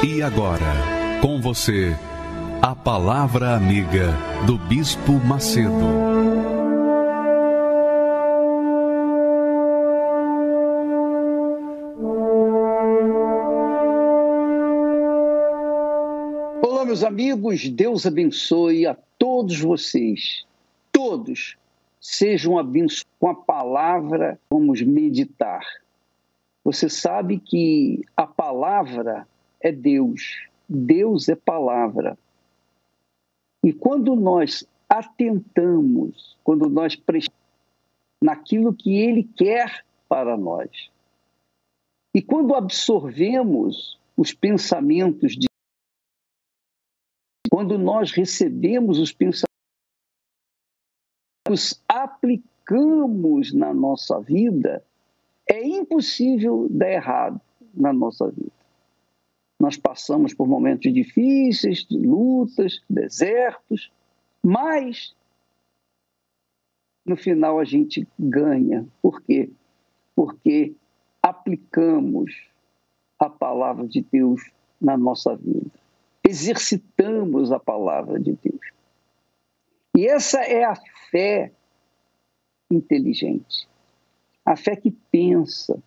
E agora, com você, a Palavra Amiga do Bispo Macedo. Olá, meus amigos, Deus abençoe a todos vocês. Todos sejam abençoados com a palavra, vamos meditar. Você sabe que a palavra é Deus, Deus é palavra. E quando nós atentamos, quando nós prestamos naquilo que Ele quer para nós, e quando absorvemos os pensamentos de quando nós recebemos os pensamentos, os aplicamos na nossa vida, é impossível dar errado na nossa vida. Nós passamos por momentos difíceis, de lutas, desertos, mas no final a gente ganha. Por quê? Porque aplicamos a palavra de Deus na nossa vida. Exercitamos a palavra de Deus. E essa é a fé inteligente. A fé que pensa,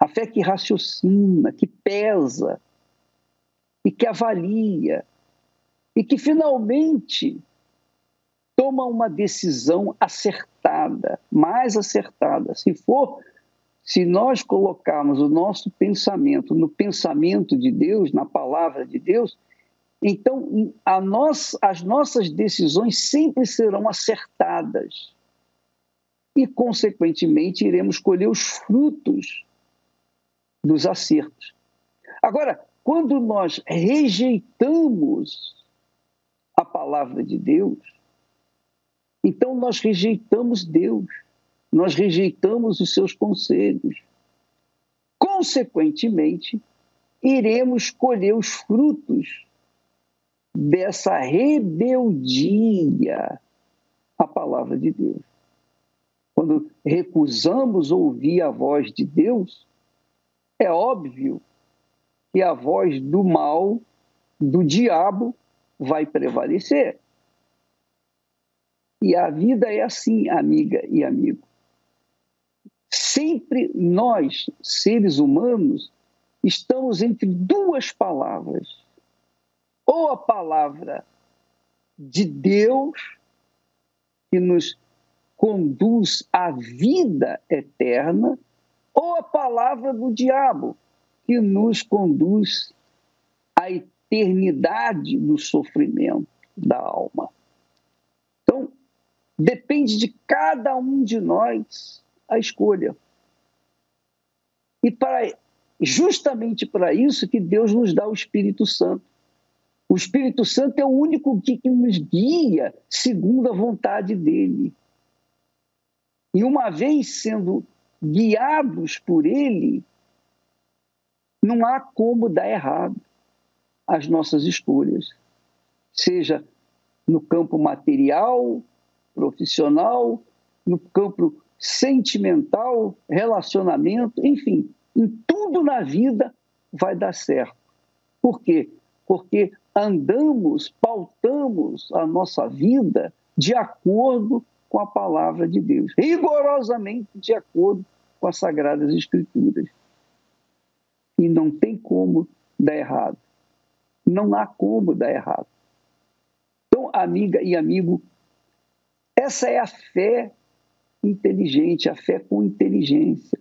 a fé que raciocina, que pesa e que avalia e que finalmente toma uma decisão acertada, mais acertada. Se for, se nós colocarmos o nosso pensamento no pensamento de Deus, na palavra de Deus, então nós, as nossas decisões sempre serão acertadas e, consequentemente, iremos colher os frutos dos acertos. Agora, quando nós rejeitamos a palavra de Deus, então nós rejeitamos Deus, nós rejeitamos os seus conselhos. Consequentemente, iremos colher os frutos dessa rebeldia à palavra de Deus. Quando recusamos ouvir a voz de Deus, é óbvio que a voz do mal, do diabo, vai prevalecer. E a vida é assim, amiga e amigo. Sempre nós, seres humanos, estamos entre duas palavras. Ou a palavra de Deus, que nos conduz à vida eterna, ou a palavra do diabo, que nos conduz à eternidade do sofrimento da alma. Então, depende de cada um de nós a escolha. E para justamente para isso que Deus nos dá o Espírito Santo. O Espírito Santo é o único que, nos guia segundo a vontade dele. E uma vez sendo guiados por Ele, não há como dar errado as nossas escolhas, seja no campo material, profissional, no campo sentimental, relacionamento, enfim, em tudo na vida vai dar certo. Por quê? Porque andamos, pautamos a nossa vida de acordo com a palavra de Deus, rigorosamente de acordo com as Sagradas Escrituras. E não tem como dar errado. Não há como dar errado. Então, amiga e amigo, essa é a fé inteligente, a fé com inteligência.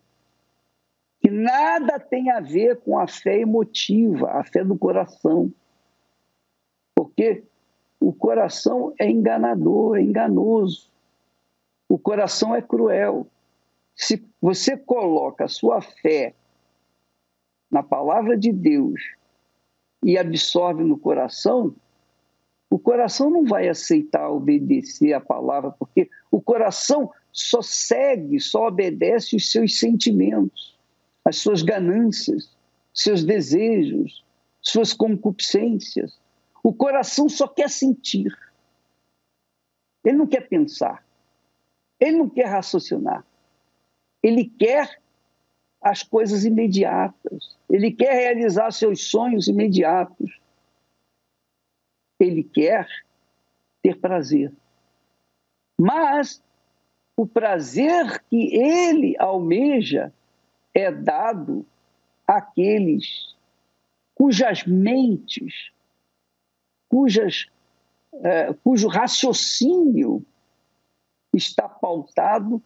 Que nada tem a ver com a fé emotiva, a fé do coração. Porque o coração é enganador, é enganoso. O coração é cruel. Se você coloca a sua fé na palavra de Deus e absorve no coração, o coração não vai aceitar obedecer a palavra, porque o coração só segue, só obedece os seus sentimentos, as suas ganâncias, seus desejos, suas concupiscências. O coração só quer sentir. Ele não quer pensar. Ele não quer raciocinar. Ele quer as coisas imediatas. Ele quer realizar seus sonhos imediatos. Ele quer ter prazer. Mas o prazer que ele almeja é dado àqueles cujas mentes, cujas, é, cujo raciocínio está pautado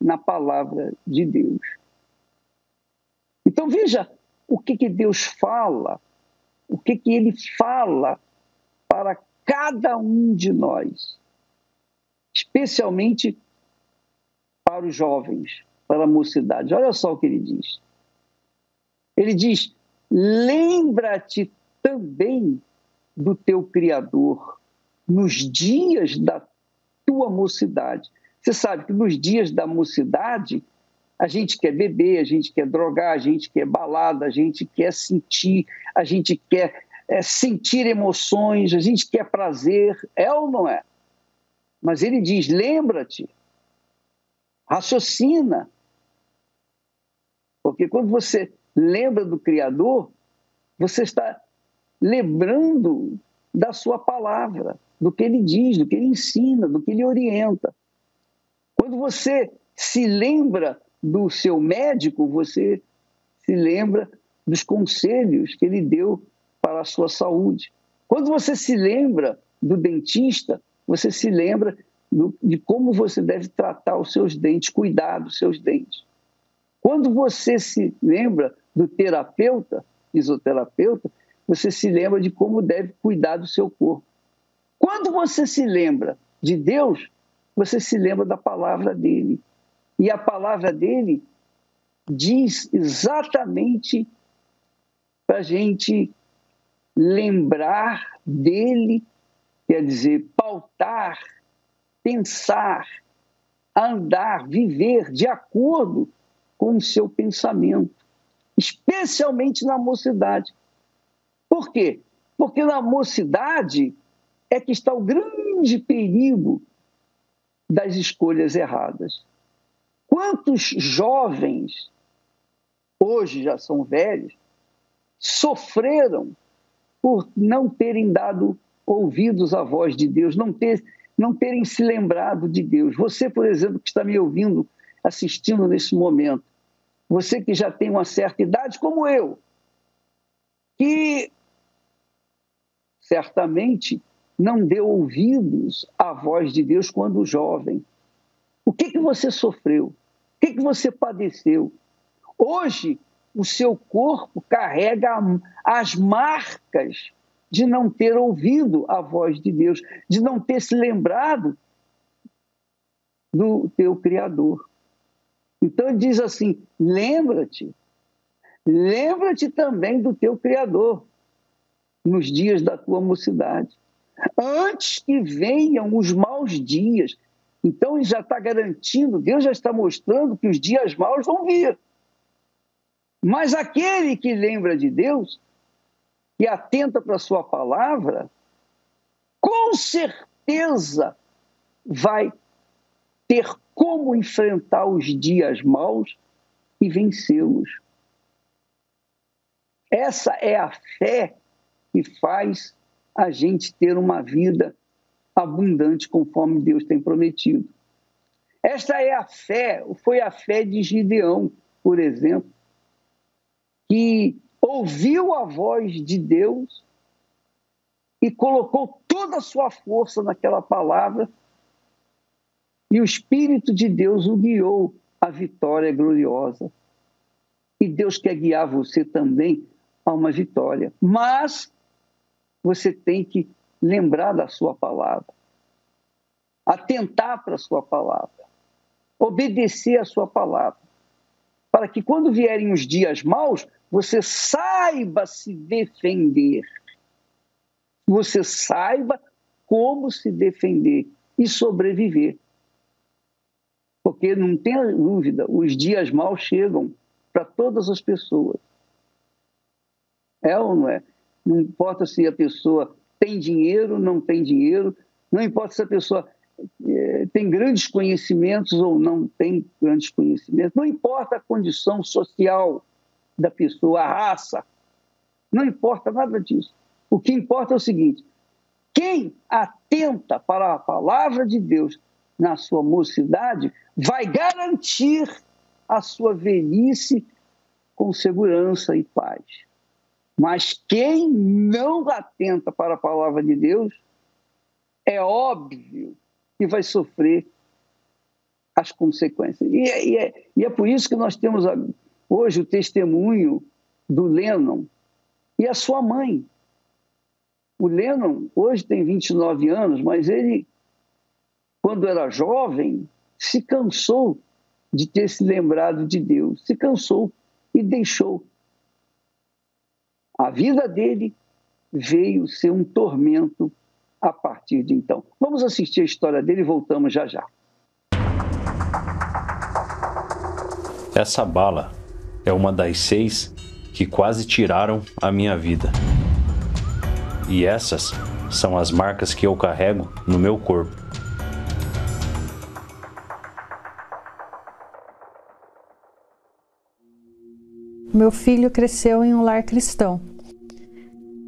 na palavra de Deus. Então veja o que, que Deus fala, o que, que ele fala para cada um de nós, especialmente para os jovens, para a mocidade. Olha só o que ele diz. Ele diz: lembra-te também do teu Criador nos dias da tua mocidade. Você sabe que nos dias da mocidade, a gente quer beber, a gente quer drogar, a gente quer balada, a gente quer sentir, a gente quer é, sentir emoções, a gente quer prazer, é ou não é? Mas ele diz: lembra-te, raciocina. Porque quando você lembra do Criador, você está lembrando da sua palavra, do que ele diz, do que ele ensina, do que ele orienta. Quando você se lembra do seu médico, você se lembra dos conselhos que ele deu para a sua saúde. Quando você se lembra do dentista, você se lembra do, de como você deve tratar os seus dentes, cuidar dos seus dentes. Quando você se lembra do terapeuta, fisioterapeuta, você se lembra de como deve cuidar do seu corpo. Quando você se lembra de Deus, você se lembra da palavra dele. E a palavra dele diz exatamente para a gente lembrar dele, quer dizer, pautar, pensar, andar, viver de acordo com o seu pensamento, especialmente na mocidade. Por quê? Porque na mocidade é que está o grande perigo das escolhas erradas. Quantos jovens, hoje já são velhos, sofreram por não terem dado ouvidos à voz de Deus, não, ter, não terem se lembrado de Deus. Você, por exemplo, que está me ouvindo, assistindo nesse momento, você que já tem uma certa idade, como eu, que certamente não deu ouvidos à voz de Deus quando jovem. O que, que você sofreu? O que, que você padeceu? Hoje, o seu corpo carrega as marcas de não ter ouvido a voz de Deus, de não ter se lembrado do teu Criador. Então ele diz assim: lembra-te, lembra-te também do teu Criador nos dias da tua mocidade antes que venham os maus dias. Então ele já está garantindo, Deus já está mostrando que os dias maus vão vir. Mas aquele que lembra de Deus, e atenta para a sua palavra, com certeza vai ter como enfrentar os dias maus e vencê-los. Essa é a fé que faz a gente ter uma vida abundante conforme Deus tem prometido. Esta é a fé, foi a fé de Gideão, por exemplo, que ouviu a voz de Deus e colocou toda a sua força naquela palavra, e o Espírito de Deus o guiou à vitória gloriosa. E Deus quer guiar você também a uma vitória. Mas você tem que lembrar da sua palavra, atentar para a sua palavra, obedecer a sua palavra, para que quando vierem os dias maus, você saiba se defender. Você saiba como se defender e sobreviver. Porque não tenha dúvida, os dias maus chegam para todas as pessoas. É ou não é? Não importa se a pessoa tem dinheiro, não tem dinheiro, não importa se a pessoa é, tem grandes conhecimentos ou não tem grandes conhecimentos, não importa a condição social da pessoa, a raça, não importa nada disso. O que importa é o seguinte: quem atenta para a palavra de Deus na sua mocidade vai garantir a sua velhice com segurança e paz. Mas quem não atenta para a palavra de Deus, é óbvio que vai sofrer as consequências. E é, e é, e é por isso que nós temos hoje o testemunho do Lennon e a sua mãe. O Lennon hoje tem 29 anos, mas ele, quando era jovem, se cansou de ter se lembrado de Deus, se cansou e deixou. A vida dele veio ser um tormento a partir de então. Vamos assistir a história dele e voltamos já já. Essa bala é uma das seis que quase tiraram a minha vida. E essas são as marcas que eu carrego no meu corpo. Meu filho cresceu em um lar cristão.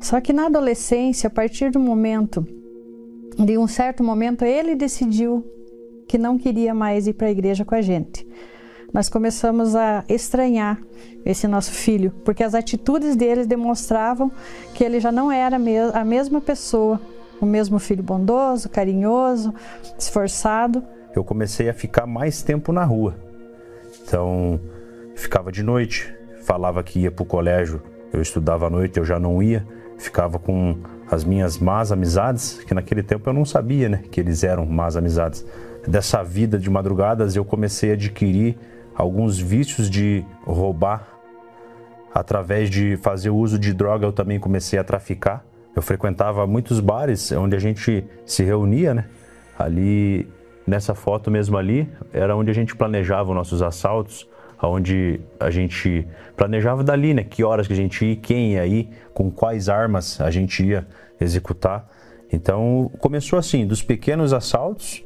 Só que na adolescência, a partir do momento, de um certo momento, ele decidiu que não queria mais ir para a igreja com a gente. Nós começamos a estranhar esse nosso filho, porque as atitudes dele demonstravam que ele já não era a mesma pessoa, o mesmo filho bondoso, carinhoso, esforçado. Eu comecei a ficar mais tempo na rua. Então, ficava de noite, falava que ia para o colégio, eu estudava à noite, eu já não ia, ficava com as minhas más amizades, que naquele tempo eu não sabia, né, que eles eram más amizades. Dessa vida de madrugadas eu comecei a adquirir alguns vícios de roubar através de fazer uso de droga, eu também comecei a traficar. Eu frequentava muitos bares onde a gente se reunia, né? Ali, nessa foto mesmo ali, era onde a gente planejava os nossos assaltos, onde a gente planejava dali, né? Que horas que a gente ia, quem ia ir, com quais armas a gente ia executar. Então, começou assim, dos pequenos assaltos,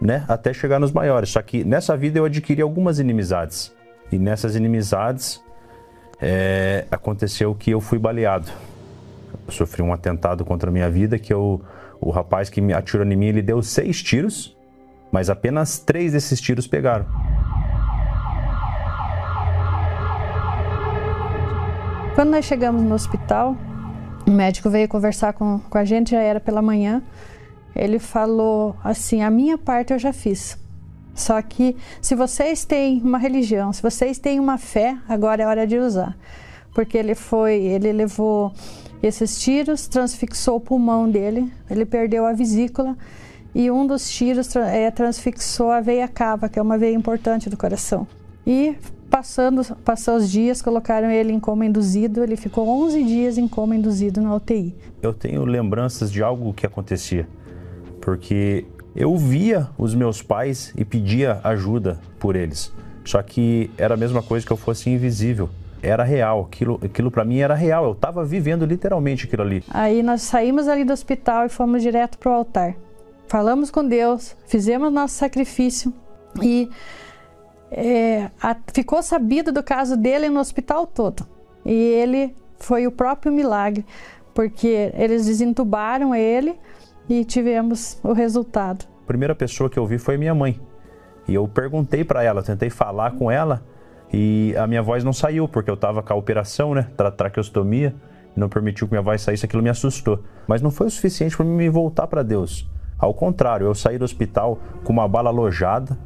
né? Até chegar nos maiores. Só que nessa vida eu adquiri algumas inimizades. E nessas inimizades, é, aconteceu que eu fui baleado. Eu sofri um atentado contra a minha vida que eu, o rapaz que me atirou em mim, ele deu seis tiros, mas apenas três desses tiros pegaram. Quando nós chegamos no hospital, o médico veio conversar com, com a gente, já era pela manhã. Ele falou assim: a minha parte eu já fiz. Só que se vocês têm uma religião, se vocês têm uma fé, agora é hora de usar. Porque ele foi, ele levou esses tiros, transfixou o pulmão dele, ele perdeu a vesícula e um dos tiros é, transfixou a veia cava, que é uma veia importante do coração. E passando, passou os dias, colocaram ele em coma induzido, ele ficou 11 dias em coma induzido na UTI. Eu tenho lembranças de algo que acontecia, porque eu via os meus pais e pedia ajuda por eles. Só que era a mesma coisa que eu fosse invisível. Era real, aquilo, aquilo para mim era real. Eu estava vivendo literalmente aquilo ali. Aí nós saímos ali do hospital e fomos direto para o altar. Falamos com Deus, fizemos nosso sacrifício e é, a, ficou sabido do caso dele no hospital todo. E ele foi o próprio milagre, porque eles desentubaram ele e tivemos o resultado. A primeira pessoa que eu vi foi minha mãe. E eu perguntei para ela, tentei falar com ela e a minha voz não saiu, porque eu estava com a operação, né, tra traqueostomia, não permitiu que minha voz saísse, aquilo me assustou. Mas não foi o suficiente para me voltar para Deus. Ao contrário, eu saí do hospital com uma bala alojada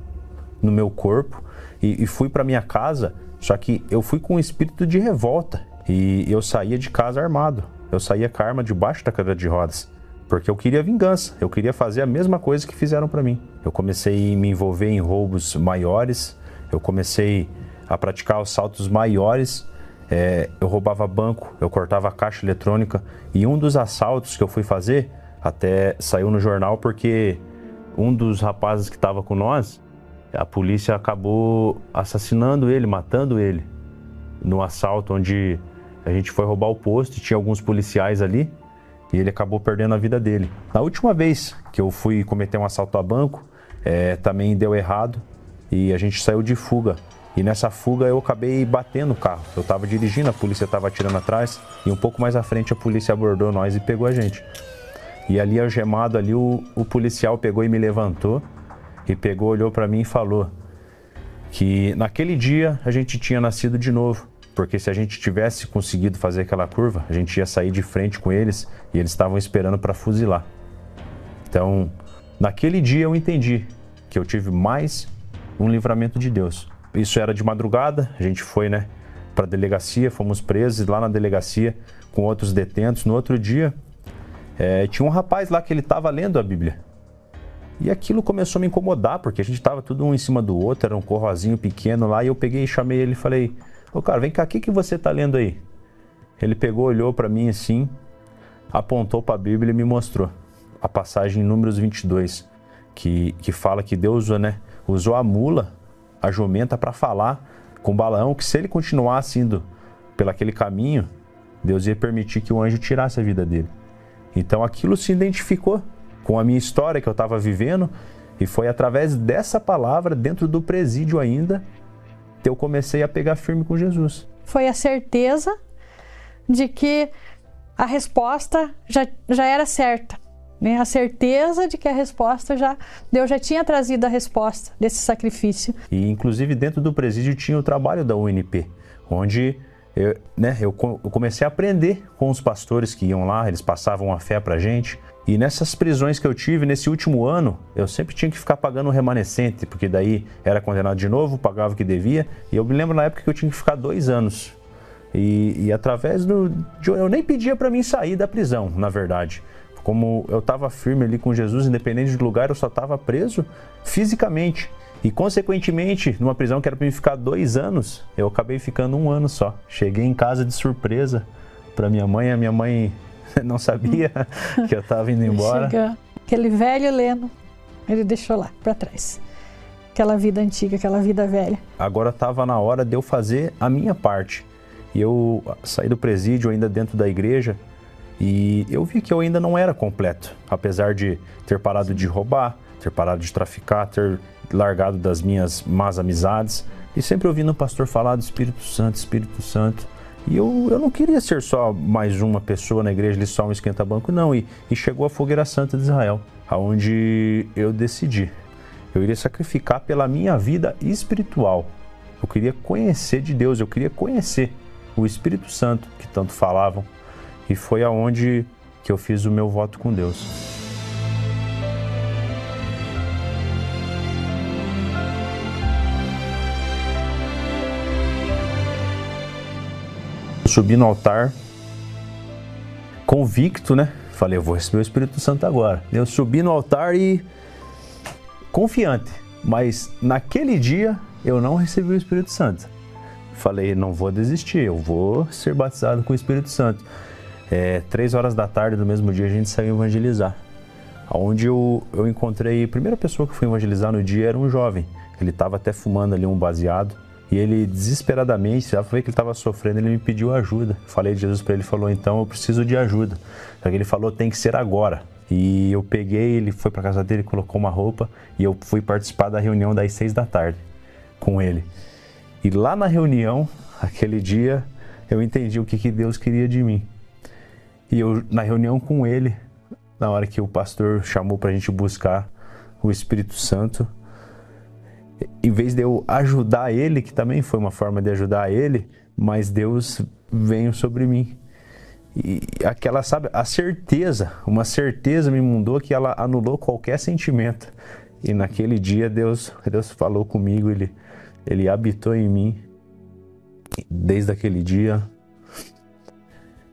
no meu corpo e, e fui para minha casa, só que eu fui com um espírito de revolta. E eu saía de casa armado. Eu saía com a arma debaixo da cadeira de rodas porque eu queria vingança, eu queria fazer a mesma coisa que fizeram para mim. Eu comecei a me envolver em roubos maiores, eu comecei a praticar assaltos maiores, é, eu roubava banco, eu cortava caixa eletrônica. E um dos assaltos que eu fui fazer até saiu no jornal porque um dos rapazes que estava com nós, a polícia acabou assassinando ele, matando ele no assalto onde a gente foi roubar o posto e tinha alguns policiais ali e ele acabou perdendo a vida dele. Na última vez que eu fui cometer um assalto a banco, é, também deu errado e a gente saiu de fuga. E nessa fuga eu acabei batendo o carro. Eu estava dirigindo, a polícia estava atirando atrás e um pouco mais à frente a polícia abordou nós e pegou a gente. E ali algemado ali o, o policial pegou e me levantou e pegou, olhou para mim e falou que naquele dia a gente tinha nascido de novo porque se a gente tivesse conseguido fazer aquela curva, a gente ia sair de frente com eles e eles estavam esperando para fuzilar. Então, naquele dia eu entendi que eu tive mais um livramento de Deus. Isso era de madrugada, a gente foi, né, para a delegacia, fomos presos lá na delegacia com outros detentos. No outro dia, é, tinha um rapaz lá que ele estava lendo a Bíblia. E aquilo começou a me incomodar, porque a gente estava tudo um em cima do outro, era um corrozinho pequeno lá, e eu peguei e chamei ele e falei: Ô cara, vem cá, o que, que você tá lendo aí? Ele pegou, olhou para mim assim, apontou para a Bíblia e me mostrou a passagem em Números 22, que, que fala que Deus né, usou a mula, a jumenta, para falar com Balaão que se ele continuasse indo pelo aquele caminho, Deus ia permitir que o anjo tirasse a vida dele. Então aquilo se identificou com a minha história que eu estava vivendo e foi através dessa palavra, dentro do presídio ainda, eu comecei a pegar firme com Jesus. Foi a certeza de que a resposta já, já era certa. Né? A certeza de que a resposta já. Deus já tinha trazido a resposta desse sacrifício. E inclusive dentro do presídio tinha o trabalho da UNP, onde eu, né, eu, comecei a aprender com os pastores que iam lá, eles passavam a fé pra gente. E nessas prisões que eu tive, nesse último ano, eu sempre tinha que ficar pagando o remanescente, porque daí era condenado de novo, pagava o que devia. E eu me lembro na época que eu tinha que ficar dois anos. E, e através do. Eu nem pedia para mim sair da prisão, na verdade. Como eu estava firme ali com Jesus, independente do lugar, eu só estava preso fisicamente. E, consequentemente, numa prisão que era para mim ficar dois anos, eu acabei ficando um ano só. Cheguei em casa de surpresa para minha mãe, a minha mãe não sabia que eu estava indo embora. Chega. Aquele velho Leno, ele deixou lá para trás. Aquela vida antiga, aquela vida velha. Agora estava na hora de eu fazer a minha parte. E eu saí do presídio ainda dentro da igreja e eu vi que eu ainda não era completo, apesar de ter parado de roubar, ter parado de traficar, ter largado das minhas más amizades e sempre ouvindo o pastor falar do Espírito Santo, Espírito Santo. E eu, eu não queria ser só mais uma pessoa na igreja, só um esquenta-banco, não. E, e chegou a Fogueira Santa de Israel, aonde eu decidi. Eu iria sacrificar pela minha vida espiritual. Eu queria conhecer de Deus, eu queria conhecer o Espírito Santo que tanto falavam. E foi aonde que eu fiz o meu voto com Deus. Subi no altar, convicto, né? Falei, eu vou receber o Espírito Santo agora. Eu subi no altar e confiante, mas naquele dia eu não recebi o Espírito Santo. Falei, não vou desistir, eu vou ser batizado com o Espírito Santo. É, três horas da tarde do mesmo dia a gente saiu evangelizar. Onde eu, eu encontrei, a primeira pessoa que foi evangelizar no dia era um jovem. Ele estava até fumando ali um baseado e ele desesperadamente, já foi que ele estava sofrendo, ele me pediu ajuda. Falei de Jesus para ele, falou: "Então eu preciso de ajuda". Só que ele falou: "Tem que ser agora". E eu peguei, ele foi para casa dele, colocou uma roupa e eu fui participar da reunião das seis da tarde com ele. E lá na reunião, aquele dia, eu entendi o que, que Deus queria de mim. E eu, na reunião com ele, na hora que o pastor chamou para a gente buscar o Espírito Santo, em vez de eu ajudar ele, que também foi uma forma de ajudar ele, mas Deus veio sobre mim. E aquela, sabe, a certeza, uma certeza me mudou que ela anulou qualquer sentimento. E naquele dia Deus, Deus falou comigo, ele, ele habitou em mim. Desde aquele dia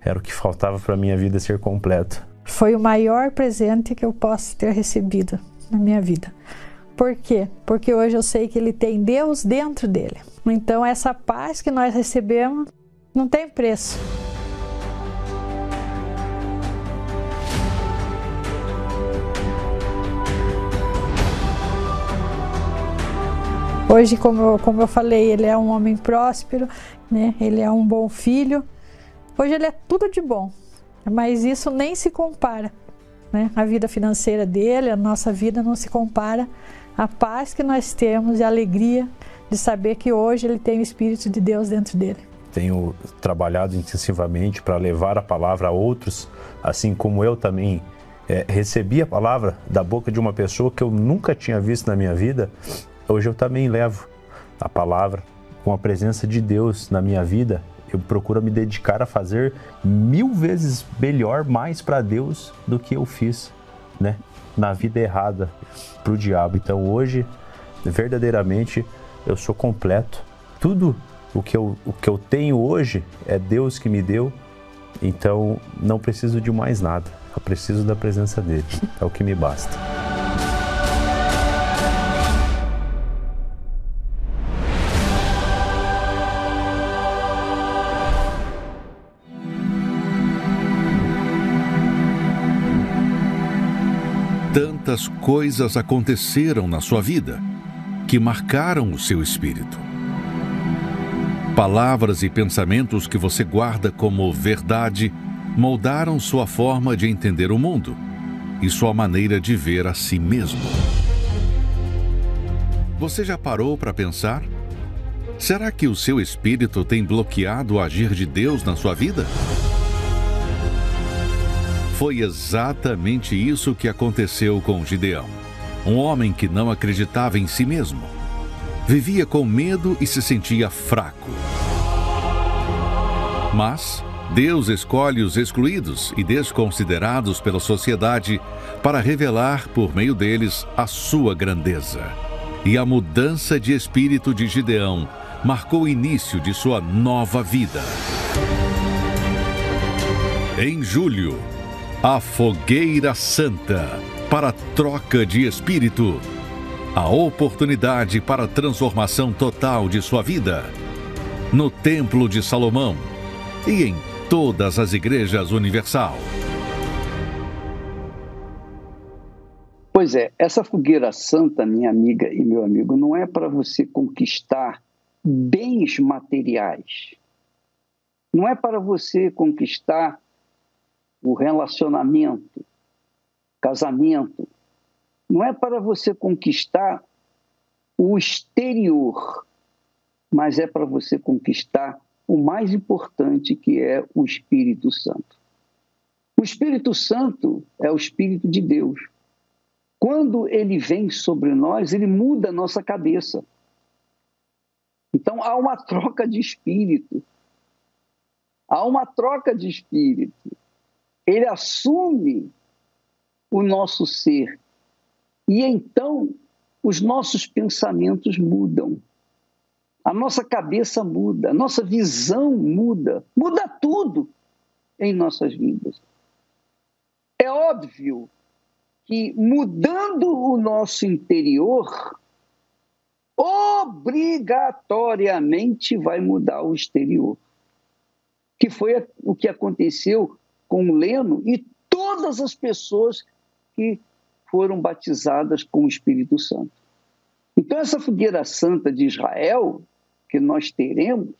era o que faltava para minha vida ser completo. Foi o maior presente que eu posso ter recebido na minha vida. Por quê? Porque hoje eu sei que ele tem Deus dentro dele. Então, essa paz que nós recebemos não tem preço. Hoje, como eu, como eu falei, ele é um homem próspero, né? ele é um bom filho. Hoje ele é tudo de bom. mas isso nem se compara. Né? A vida financeira dele, a nossa vida não se compara à paz que nós temos e a alegria de saber que hoje ele tem o Espírito de Deus dentro dele. Tenho trabalhado intensivamente para levar a palavra a outros, assim como eu também é, recebi a palavra da boca de uma pessoa que eu nunca tinha visto na minha vida. Hoje eu também levo a palavra com a presença de Deus na minha vida eu procuro me dedicar a fazer mil vezes melhor, mais para Deus do que eu fiz, né? Na vida errada para o diabo. Então hoje, verdadeiramente, eu sou completo. Tudo o que, eu, o que eu tenho hoje é Deus que me deu. Então não preciso de mais nada. Eu preciso da presença dele. É o que me basta. Tantas coisas aconteceram na sua vida que marcaram o seu espírito. Palavras e pensamentos que você guarda como verdade moldaram sua forma de entender o mundo e sua maneira de ver a si mesmo. Você já parou para pensar? Será que o seu espírito tem bloqueado o agir de Deus na sua vida? Foi exatamente isso que aconteceu com Gideão. Um homem que não acreditava em si mesmo. Vivia com medo e se sentia fraco. Mas Deus escolhe os excluídos e desconsiderados pela sociedade para revelar por meio deles a sua grandeza. E a mudança de espírito de Gideão marcou o início de sua nova vida. Em julho, a Fogueira Santa para troca de espírito. A oportunidade para transformação total de sua vida. No Templo de Salomão e em todas as igrejas universal. Pois é, essa fogueira santa, minha amiga e meu amigo, não é para você conquistar bens materiais. Não é para você conquistar o relacionamento, casamento, não é para você conquistar o exterior, mas é para você conquistar o mais importante que é o Espírito Santo. O Espírito Santo é o Espírito de Deus. Quando ele vem sobre nós, ele muda a nossa cabeça. Então há uma troca de espírito. Há uma troca de espírito ele assume o nosso ser. E então os nossos pensamentos mudam. A nossa cabeça muda, a nossa visão muda, muda tudo em nossas vidas. É óbvio que mudando o nosso interior, obrigatoriamente vai mudar o exterior. Que foi o que aconteceu com Leno e todas as pessoas que foram batizadas com o Espírito Santo. Então, essa fogueira santa de Israel, que nós teremos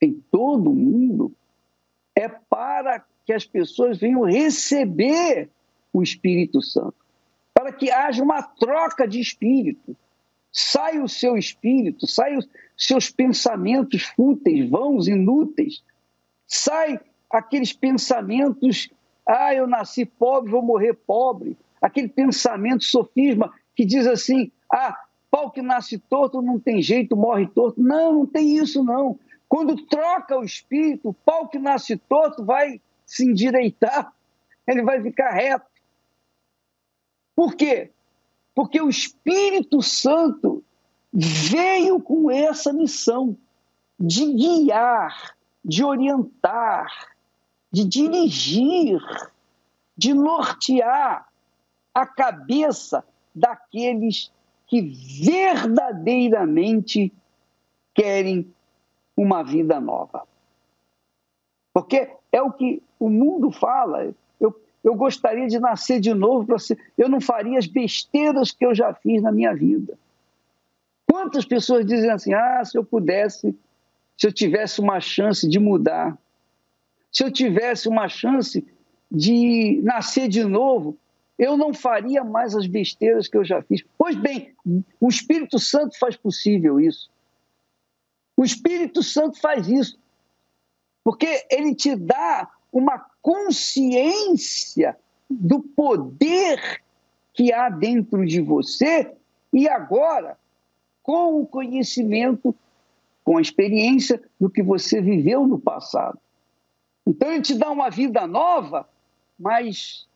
em todo o mundo, é para que as pessoas venham receber o Espírito Santo, para que haja uma troca de espírito. Sai o seu espírito, sai os seus pensamentos fúteis, vãos, inúteis, sai aqueles pensamentos, ah, eu nasci pobre, vou morrer pobre, aquele pensamento sofisma que diz assim, ah, pau que nasce torto não tem jeito, morre torto. Não, não tem isso não. Quando troca o espírito, o pau que nasce torto vai se endireitar, ele vai ficar reto. Por quê? Porque o Espírito Santo veio com essa missão de guiar, de orientar, de dirigir, de nortear a cabeça daqueles que verdadeiramente querem uma vida nova. Porque é o que o mundo fala. Eu, eu gostaria de nascer de novo para ser. Eu não faria as besteiras que eu já fiz na minha vida. Quantas pessoas dizem assim: ah, se eu pudesse, se eu tivesse uma chance de mudar, se eu tivesse uma chance de nascer de novo, eu não faria mais as besteiras que eu já fiz. Pois bem, o Espírito Santo faz possível isso. O Espírito Santo faz isso. Porque ele te dá uma consciência do poder que há dentro de você e agora, com o conhecimento, com a experiência do que você viveu no passado. Então ele te dá uma vida nova, mas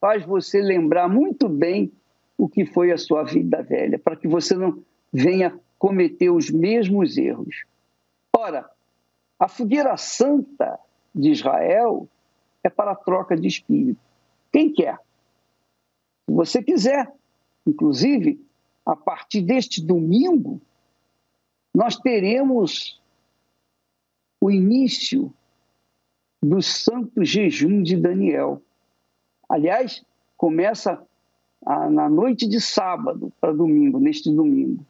faz você lembrar muito bem o que foi a sua vida velha, para que você não venha cometer os mesmos erros. Ora, a fogueira santa de Israel é para a troca de espírito. Quem quer? Se você quiser. Inclusive, a partir deste domingo, nós teremos o início do santo jejum de Daniel. Aliás, começa a, na noite de sábado para domingo, neste domingo.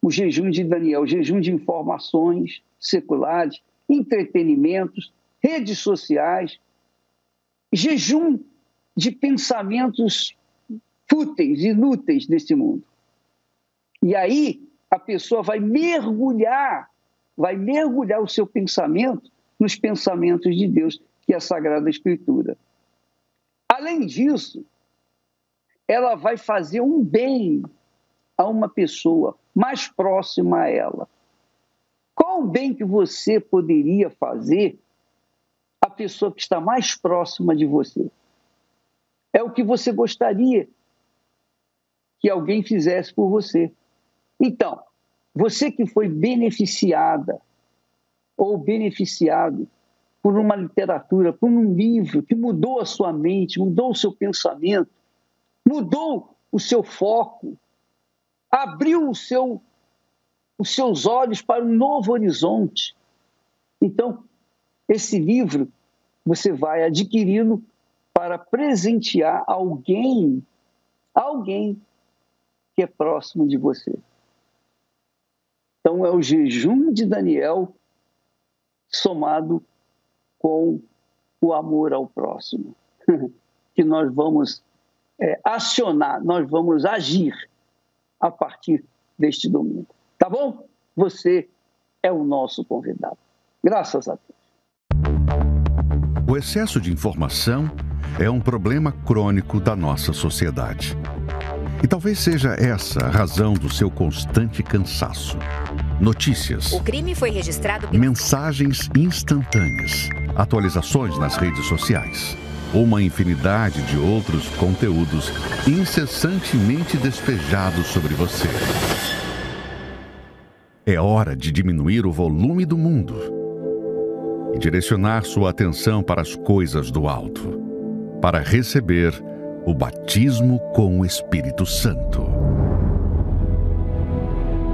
O jejum de Daniel, o jejum de informações seculares, entretenimentos, redes sociais, jejum de pensamentos fúteis, inúteis deste mundo. E aí a pessoa vai mergulhar, vai mergulhar o seu pensamento nos pensamentos de Deus, que é a Sagrada Escritura. Além disso, ela vai fazer um bem a uma pessoa mais próxima a ela. Qual o bem que você poderia fazer à pessoa que está mais próxima de você? É o que você gostaria que alguém fizesse por você. Então, você que foi beneficiada ou beneficiado por uma literatura, por um livro que mudou a sua mente, mudou o seu pensamento, mudou o seu foco, abriu seu, os seus olhos para um novo horizonte. Então, esse livro você vai adquirindo para presentear alguém, alguém que é próximo de você. Então, é o jejum de Daniel somado com o amor ao próximo, que nós vamos é, acionar, nós vamos agir a partir deste domingo. Tá bom? Você é o nosso convidado. Graças a Deus. O excesso de informação é um problema crônico da nossa sociedade. E talvez seja essa a razão do seu constante cansaço. Notícias. O crime foi registrado. Mensagens instantâneas. Atualizações nas redes sociais. Uma infinidade de outros conteúdos incessantemente despejados sobre você. É hora de diminuir o volume do mundo e direcionar sua atenção para as coisas do alto, para receber o batismo com o Espírito Santo.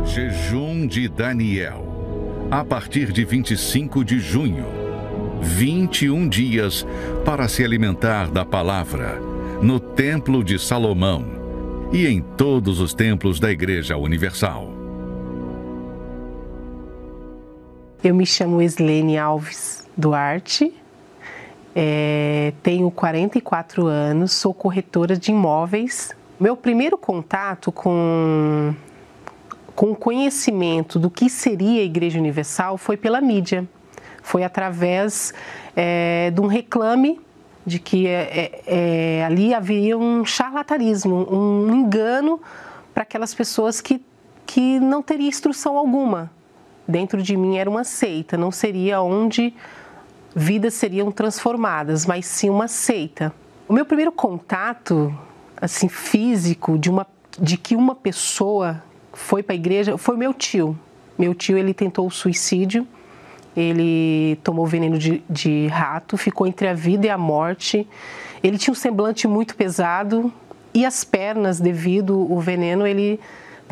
Jejum de Daniel. A partir de 25 de junho. 21 dias para se alimentar da palavra no Templo de Salomão e em todos os templos da Igreja Universal. Eu me chamo Eslene Alves Duarte, é, tenho 44 anos, sou corretora de imóveis. Meu primeiro contato com, com conhecimento do que seria a Igreja Universal foi pela mídia. Foi através é, de um reclame de que é, é, é ali havia um charlatanismo, um engano para aquelas pessoas que, que não teria instrução alguma. Dentro de mim era uma seita, não seria onde vidas seriam transformadas, mas sim uma seita. O meu primeiro contato, assim, físico de uma de que uma pessoa foi para a igreja foi meu tio. Meu tio ele tentou o suicídio, ele tomou veneno de, de rato, ficou entre a vida e a morte. Ele tinha um semblante muito pesado e as pernas, devido ao veneno, ele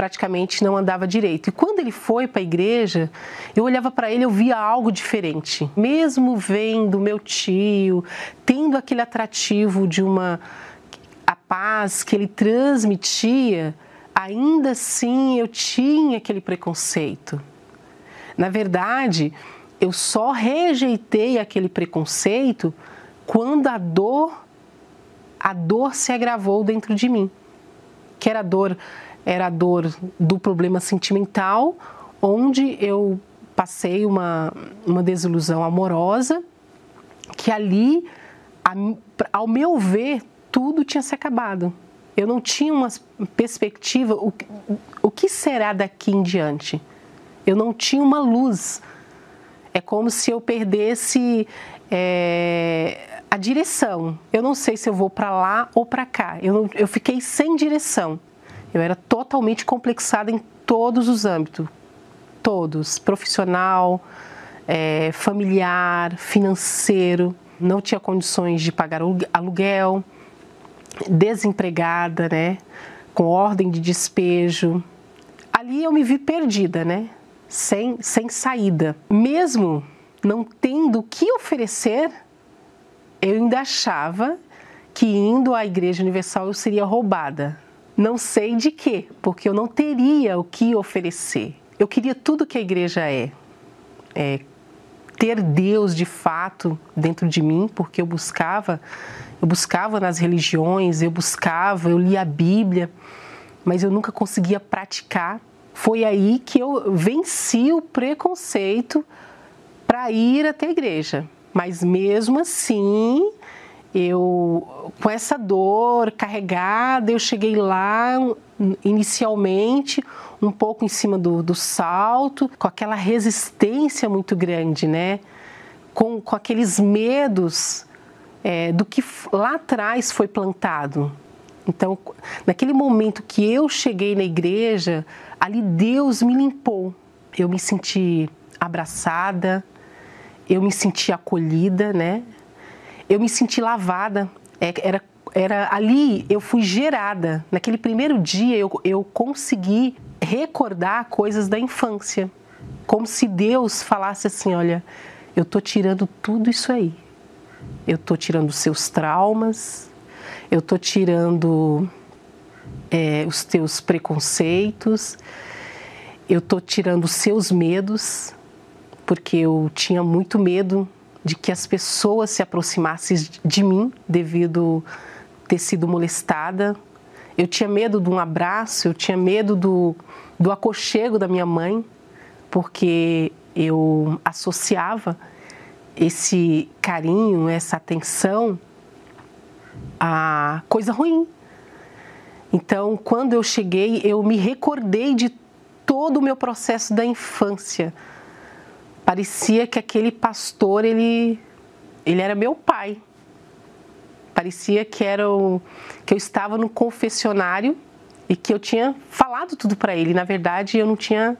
praticamente não andava direito. E quando ele foi para a igreja, eu olhava para ele, eu via algo diferente. Mesmo vendo meu tio, tendo aquele atrativo de uma a paz que ele transmitia, ainda assim eu tinha aquele preconceito. Na verdade, eu só rejeitei aquele preconceito quando a dor a dor se agravou dentro de mim. Que era a dor, era a dor do problema sentimental, onde eu passei uma, uma desilusão amorosa, que ali, a, ao meu ver, tudo tinha se acabado. Eu não tinha uma perspectiva, o, o que será daqui em diante? Eu não tinha uma luz. É como se eu perdesse é, a direção. Eu não sei se eu vou para lá ou para cá. Eu, eu fiquei sem direção. Eu era totalmente complexada em todos os âmbitos, todos, profissional, é, familiar, financeiro. Não tinha condições de pagar aluguel, desempregada, né? Com ordem de despejo. Ali eu me vi perdida, né? Sem, sem saída. Mesmo não tendo o que oferecer, eu ainda achava que indo à Igreja Universal eu seria roubada. Não sei de quê, porque eu não teria o que oferecer. Eu queria tudo que a igreja é. é ter Deus de fato dentro de mim, porque eu buscava, eu buscava nas religiões, eu buscava, eu lia a Bíblia, mas eu nunca conseguia praticar. Foi aí que eu venci o preconceito para ir até a igreja. Mas mesmo assim, eu com essa dor carregada, eu cheguei lá inicialmente um pouco em cima do, do salto, com aquela resistência muito grande, né? Com, com aqueles medos é, do que lá atrás foi plantado. Então, naquele momento que eu cheguei na igreja, ali Deus me limpou. Eu me senti abraçada, eu me senti acolhida, né? Eu me senti lavada. É, era, era ali eu fui gerada. Naquele primeiro dia eu, eu consegui recordar coisas da infância, como se Deus falasse assim, olha, eu tô tirando tudo isso aí. Eu tô tirando seus traumas, eu tô tirando é, os teus preconceitos, eu tô tirando os seus medos, porque eu tinha muito medo de que as pessoas se aproximassem de mim devido ter sido molestada. Eu tinha medo de um abraço, eu tinha medo do, do aconchego da minha mãe, porque eu associava esse carinho, essa atenção a coisa ruim. Então, quando eu cheguei, eu me recordei de todo o meu processo da infância, parecia que aquele pastor ele ele era meu pai. Parecia que era o, que eu estava no confessionário e que eu tinha falado tudo para ele. Na verdade, eu não tinha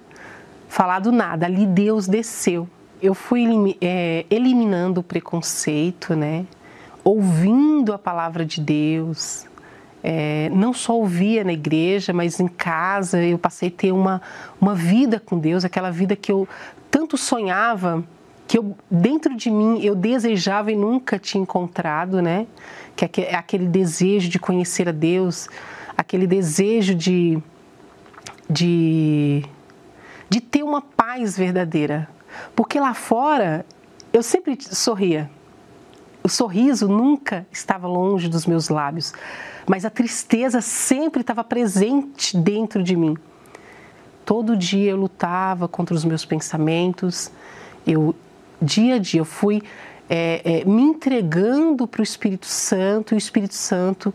falado nada. Ali Deus desceu. Eu fui é, eliminando o preconceito, né? Ouvindo a palavra de Deus, é, não só ouvia na igreja, mas em casa eu passei a ter uma, uma vida com Deus, aquela vida que eu tanto sonhava que eu dentro de mim eu desejava e nunca tinha encontrado, né? Que é aquele desejo de conhecer a Deus, aquele desejo de de de ter uma paz verdadeira. Porque lá fora eu sempre sorria. O sorriso nunca estava longe dos meus lábios, mas a tristeza sempre estava presente dentro de mim. Todo dia eu lutava contra os meus pensamentos, eu dia a dia eu fui é, é, me entregando para o Espírito Santo e o Espírito Santo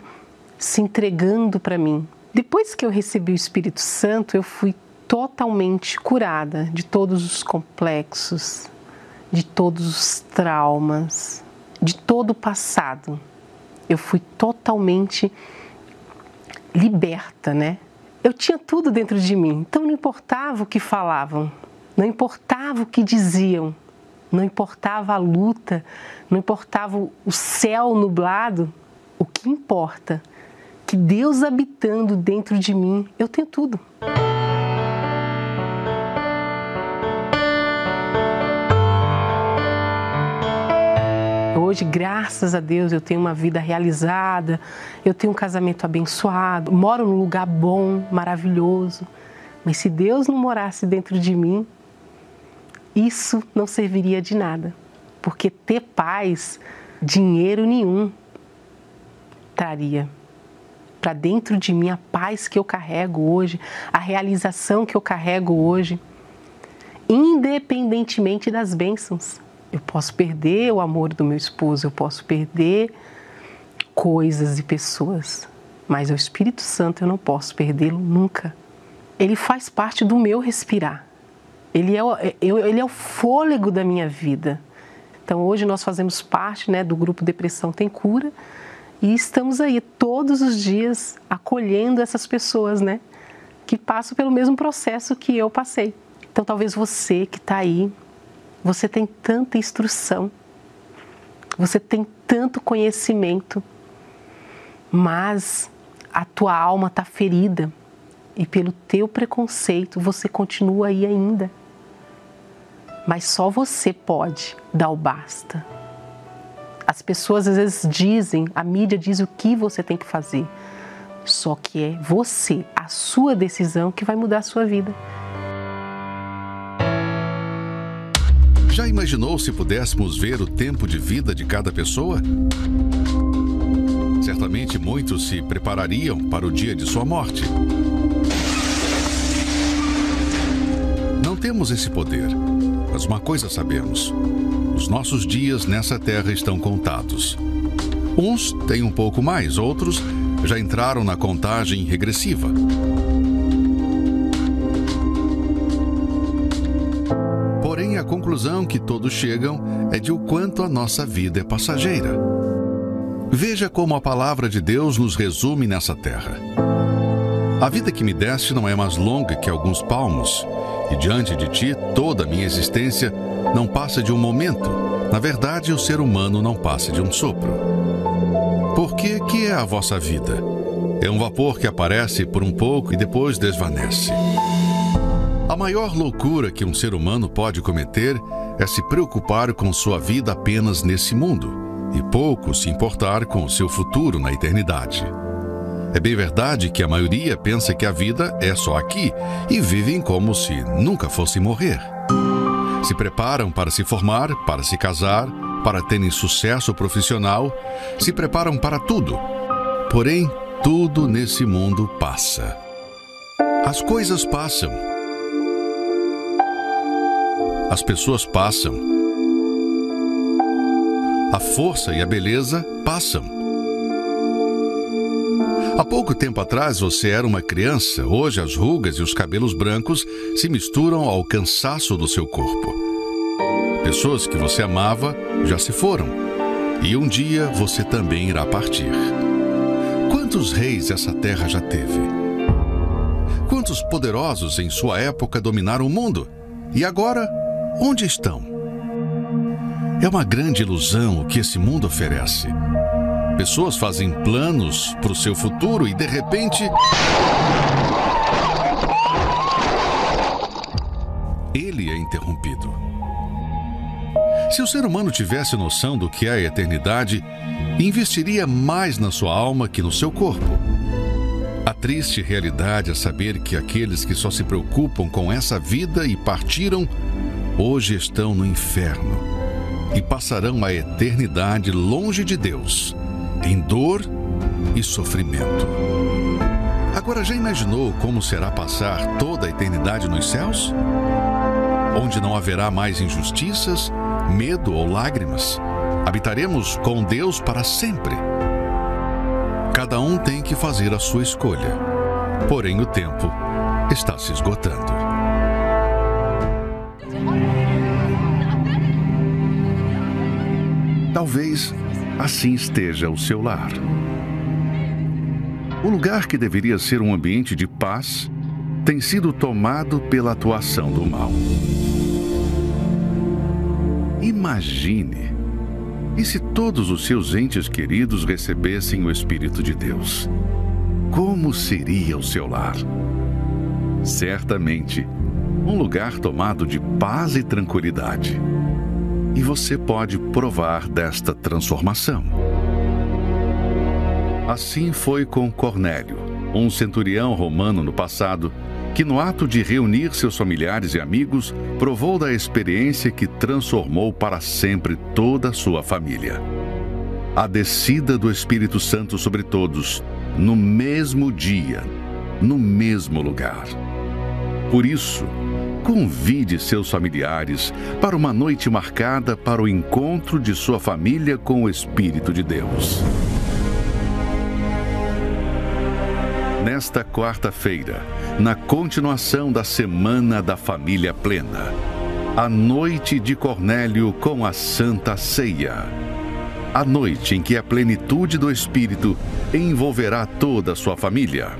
se entregando para mim. Depois que eu recebi o Espírito Santo, eu fui totalmente curada de todos os complexos, de todos os traumas, de todo o passado. Eu fui totalmente liberta, né? eu tinha tudo dentro de mim, então não importava o que falavam, não importava o que diziam, não importava a luta, não importava o céu nublado, o que importa que Deus habitando dentro de mim, eu tenho tudo. Hoje, graças a Deus, eu tenho uma vida realizada, eu tenho um casamento abençoado, moro num lugar bom, maravilhoso. Mas se Deus não morasse dentro de mim, isso não serviria de nada, porque ter paz, dinheiro nenhum traria para dentro de mim a paz que eu carrego hoje, a realização que eu carrego hoje, independentemente das bênçãos. Eu posso perder o amor do meu esposo, eu posso perder coisas e pessoas, mas o Espírito Santo eu não posso perdê-lo nunca. Ele faz parte do meu respirar. Ele é, o, ele é o fôlego da minha vida. Então hoje nós fazemos parte né, do grupo Depressão Tem Cura e estamos aí todos os dias acolhendo essas pessoas, né? Que passam pelo mesmo processo que eu passei. Então talvez você que está aí, você tem tanta instrução, você tem tanto conhecimento, mas a tua alma está ferida. E pelo teu preconceito você continua aí ainda. Mas só você pode dar o basta. As pessoas às vezes dizem, a mídia diz o que você tem que fazer, só que é você, a sua decisão que vai mudar a sua vida. Já imaginou se pudéssemos ver o tempo de vida de cada pessoa? Certamente muitos se preparariam para o dia de sua morte. Não temos esse poder mas uma coisa sabemos: os nossos dias nessa terra estão contados. Uns têm um pouco mais, outros já entraram na contagem regressiva. Conclusão que todos chegam é de o quanto a nossa vida é passageira. Veja como a palavra de Deus nos resume nessa terra. A vida que me deste não é mais longa que alguns palmos, e diante de ti toda a minha existência não passa de um momento. Na verdade, o ser humano não passa de um sopro. Por que que é a vossa vida? É um vapor que aparece por um pouco e depois desvanece. A maior loucura que um ser humano pode cometer é se preocupar com sua vida apenas nesse mundo e pouco se importar com o seu futuro na eternidade. É bem verdade que a maioria pensa que a vida é só aqui e vivem como se nunca fossem morrer. Se preparam para se formar, para se casar, para terem sucesso profissional, se preparam para tudo. Porém, tudo nesse mundo passa. As coisas passam. As pessoas passam. A força e a beleza passam. Há pouco tempo atrás você era uma criança, hoje as rugas e os cabelos brancos se misturam ao cansaço do seu corpo. Pessoas que você amava já se foram, e um dia você também irá partir. Quantos reis essa terra já teve? Quantos poderosos em sua época dominaram o mundo? E agora, onde estão? É uma grande ilusão o que esse mundo oferece. Pessoas fazem planos para o seu futuro e de repente. Ele é interrompido. Se o ser humano tivesse noção do que é a eternidade, investiria mais na sua alma que no seu corpo. A triste realidade é saber que aqueles que só se preocupam com essa vida e partiram, hoje estão no inferno e passarão a eternidade longe de Deus em dor e sofrimento. Agora já imaginou como será passar toda a eternidade nos céus? Onde não haverá mais injustiças, medo ou lágrimas. Habitaremos com Deus para sempre. Cada um tem que fazer a sua escolha. Porém, o tempo está se esgotando. Talvez assim esteja o seu lar. O lugar que deveria ser um ambiente de paz tem sido tomado pela atuação do mal. Imagine. E se todos os seus entes queridos recebessem o Espírito de Deus? Como seria o seu lar? Certamente, um lugar tomado de paz e tranquilidade e você pode provar desta transformação. Assim foi com Cornélio, um centurião romano no passado, que no ato de reunir seus familiares e amigos, provou da experiência que transformou para sempre toda a sua família. A descida do Espírito Santo sobre todos, no mesmo dia, no mesmo lugar. Por isso, convide seus familiares para uma noite marcada para o encontro de sua família com o Espírito de Deus. Nesta quarta-feira, na continuação da Semana da Família Plena, a noite de Cornélio com a Santa Ceia. A noite em que a plenitude do Espírito envolverá toda a sua família.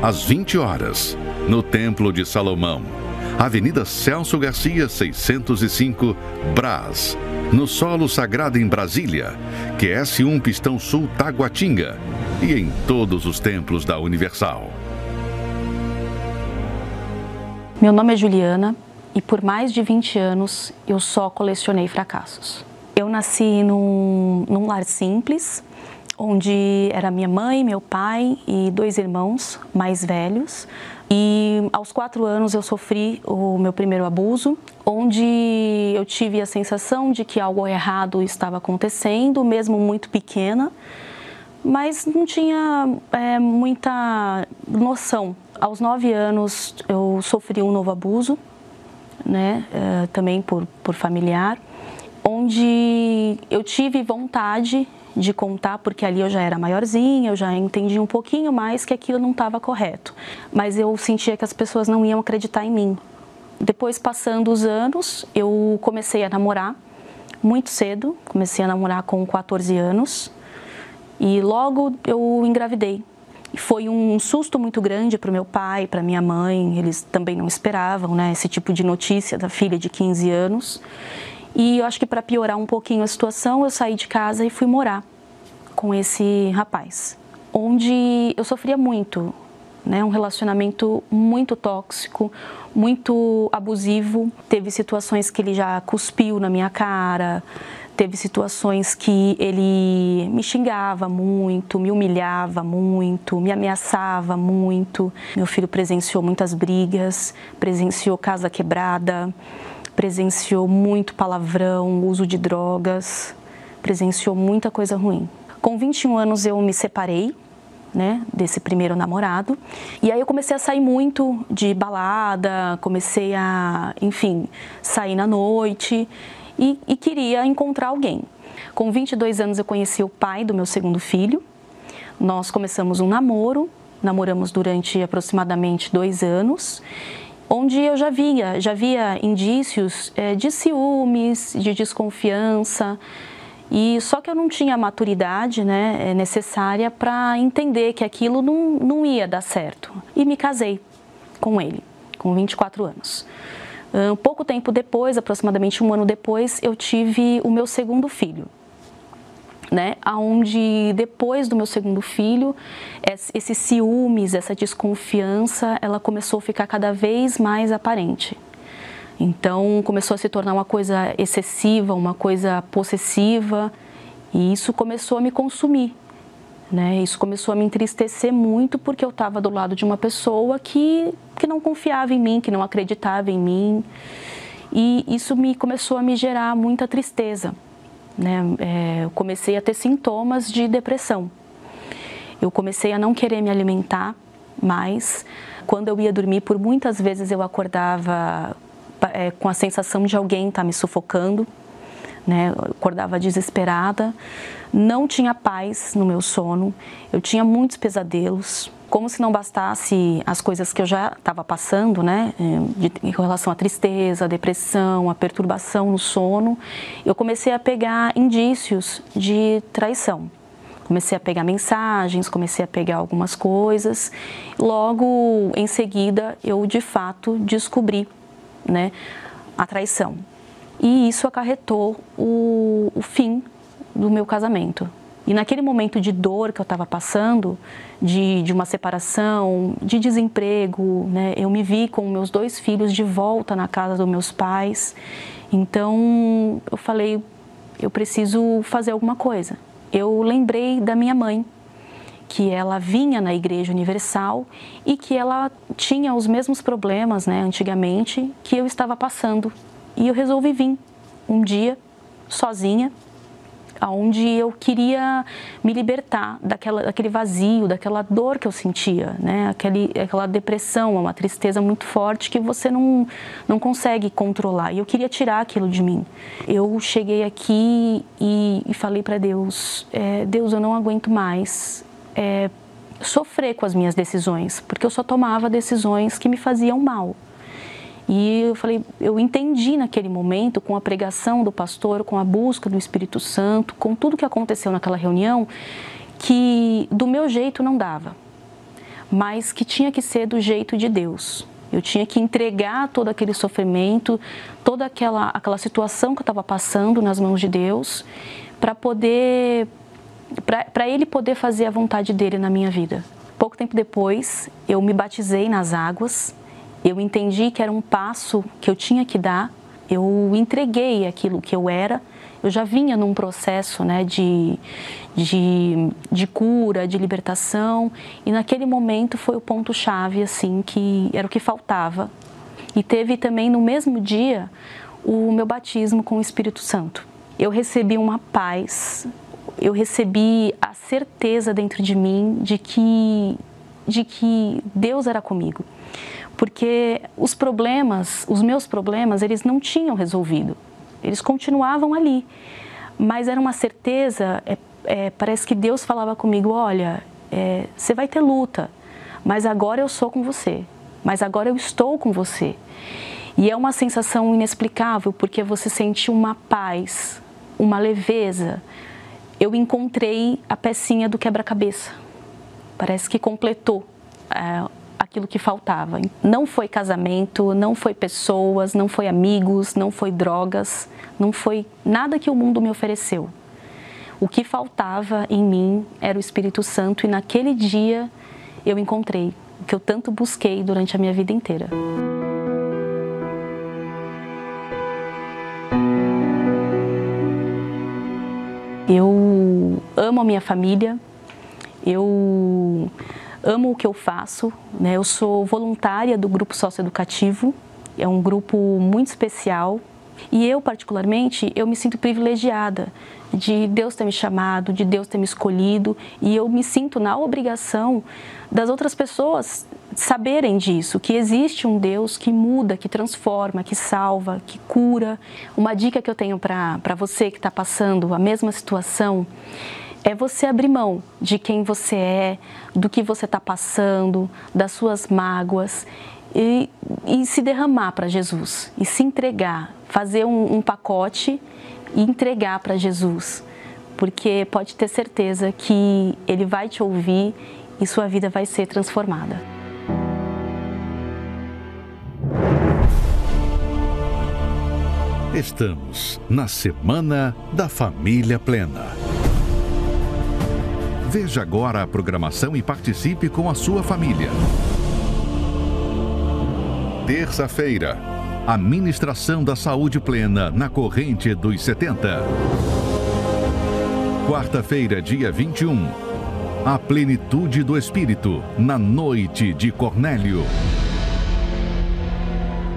Às 20 horas, no Templo de Salomão, Avenida Celso Garcia, 605, Brás, no Solo Sagrado em Brasília, QS1 Pistão Sul Taguatinga e em todos os templos da Universal. Meu nome é Juliana e por mais de 20 anos eu só colecionei fracassos. Eu nasci num, num lar simples, onde era minha mãe, meu pai e dois irmãos mais velhos. E aos quatro anos eu sofri o meu primeiro abuso, onde eu tive a sensação de que algo errado estava acontecendo, mesmo muito pequena, mas não tinha é, muita noção. Aos nove anos eu sofri um novo abuso, né, é, também por, por familiar, onde eu tive vontade de contar, porque ali eu já era maiorzinha, eu já entendi um pouquinho mais que aquilo não estava correto. Mas eu sentia que as pessoas não iam acreditar em mim. Depois, passando os anos, eu comecei a namorar muito cedo, comecei a namorar com 14 anos e logo eu engravidei. Foi um susto muito grande para o meu pai, para minha mãe, eles também não esperavam né, esse tipo de notícia da filha de 15 anos. E eu acho que para piorar um pouquinho a situação, eu saí de casa e fui morar com esse rapaz, onde eu sofria muito, né? Um relacionamento muito tóxico, muito abusivo. Teve situações que ele já cuspiu na minha cara, teve situações que ele me xingava muito, me humilhava muito, me ameaçava muito. Meu filho presenciou muitas brigas, presenciou casa quebrada, presenciou muito palavrão, uso de drogas, presenciou muita coisa ruim. Com 21 anos eu me separei, né, desse primeiro namorado. E aí eu comecei a sair muito de balada, comecei a, enfim, sair na noite e, e queria encontrar alguém. Com 22 anos eu conheci o pai do meu segundo filho. Nós começamos um namoro, namoramos durante aproximadamente dois anos onde eu já via, já via indícios é, de ciúmes, de desconfiança, e só que eu não tinha a maturidade né, eh, necessária para entender que aquilo não, não ia dar certo. E me casei com ele, com 24 anos. Um pouco tempo depois, aproximadamente um ano depois, eu tive o meu segundo filho né? Aonde depois do meu segundo filho, esses ciúmes, essa desconfiança, ela começou a ficar cada vez mais aparente. Então começou a se tornar uma coisa excessiva, uma coisa possessiva, e isso começou a me consumir. Né? Isso começou a me entristecer muito porque eu estava do lado de uma pessoa que, que não confiava em mim, que não acreditava em mim. E isso me começou a me gerar muita tristeza né? É, eu comecei a ter sintomas de depressão. Eu comecei a não querer me alimentar mais. Quando eu ia dormir, por muitas vezes eu acordava é, com a sensação de alguém estar tá me sufocando, né? Acordava desesperada, não tinha paz no meu sono, eu tinha muitos pesadelos, como se não bastasse as coisas que eu já estava passando, né, de, em relação à tristeza, à depressão, à perturbação no sono, eu comecei a pegar indícios de traição. Comecei a pegar mensagens, comecei a pegar algumas coisas. Logo em seguida, eu de fato descobri, né, a traição. E isso acarretou o, o fim do meu casamento. E naquele momento de dor que eu estava passando, de, de uma separação, de desemprego, né, eu me vi com meus dois filhos de volta na casa dos meus pais. Então eu falei, eu preciso fazer alguma coisa. Eu lembrei da minha mãe, que ela vinha na Igreja Universal e que ela tinha os mesmos problemas, né, antigamente, que eu estava passando. E eu resolvi vir um dia sozinha onde eu queria me libertar daquela, daquele vazio, daquela dor que eu sentia, né? Aquele, aquela depressão, uma tristeza muito forte que você não, não consegue controlar. E eu queria tirar aquilo de mim. Eu cheguei aqui e, e falei para Deus: é, Deus, eu não aguento mais. É, sofrer com as minhas decisões, porque eu só tomava decisões que me faziam mal. E eu falei, eu entendi naquele momento, com a pregação do pastor, com a busca do Espírito Santo, com tudo que aconteceu naquela reunião, que do meu jeito não dava, mas que tinha que ser do jeito de Deus. Eu tinha que entregar todo aquele sofrimento, toda aquela, aquela situação que eu estava passando nas mãos de Deus, para poder, para Ele poder fazer a vontade dele na minha vida. Pouco tempo depois, eu me batizei nas águas eu entendi que era um passo que eu tinha que dar. Eu entreguei aquilo que eu era. Eu já vinha num processo né, de, de, de cura, de libertação, e naquele momento foi o ponto-chave, assim, que era o que faltava. E teve também no mesmo dia o meu batismo com o Espírito Santo. Eu recebi uma paz, eu recebi a certeza dentro de mim de que, de que Deus era comigo porque os problemas, os meus problemas, eles não tinham resolvido, eles continuavam ali, mas era uma certeza, é, é, parece que Deus falava comigo, olha, é, você vai ter luta, mas agora eu sou com você, mas agora eu estou com você. E é uma sensação inexplicável, porque você sente uma paz, uma leveza. Eu encontrei a pecinha do quebra-cabeça. Parece que completou é, aquilo que faltava. Não foi casamento, não foi pessoas, não foi amigos, não foi drogas, não foi nada que o mundo me ofereceu. O que faltava em mim era o Espírito Santo e naquele dia eu encontrei o que eu tanto busquei durante a minha vida inteira. Eu amo a minha família, eu amo o que eu faço, né? Eu sou voluntária do grupo socioeducativo, é um grupo muito especial e eu particularmente eu me sinto privilegiada de Deus ter me chamado, de Deus ter me escolhido e eu me sinto na obrigação das outras pessoas saberem disso, que existe um Deus que muda, que transforma, que salva, que cura. Uma dica que eu tenho para você que está passando a mesma situação é você abrir mão de quem você é, do que você está passando, das suas mágoas e, e se derramar para Jesus e se entregar, fazer um, um pacote e entregar para Jesus, porque pode ter certeza que Ele vai te ouvir e sua vida vai ser transformada. Estamos na Semana da Família Plena. Veja agora a programação e participe com a sua família. Terça-feira, Administração da Saúde Plena na corrente dos 70. Quarta-feira, dia 21, a plenitude do Espírito na noite de Cornélio.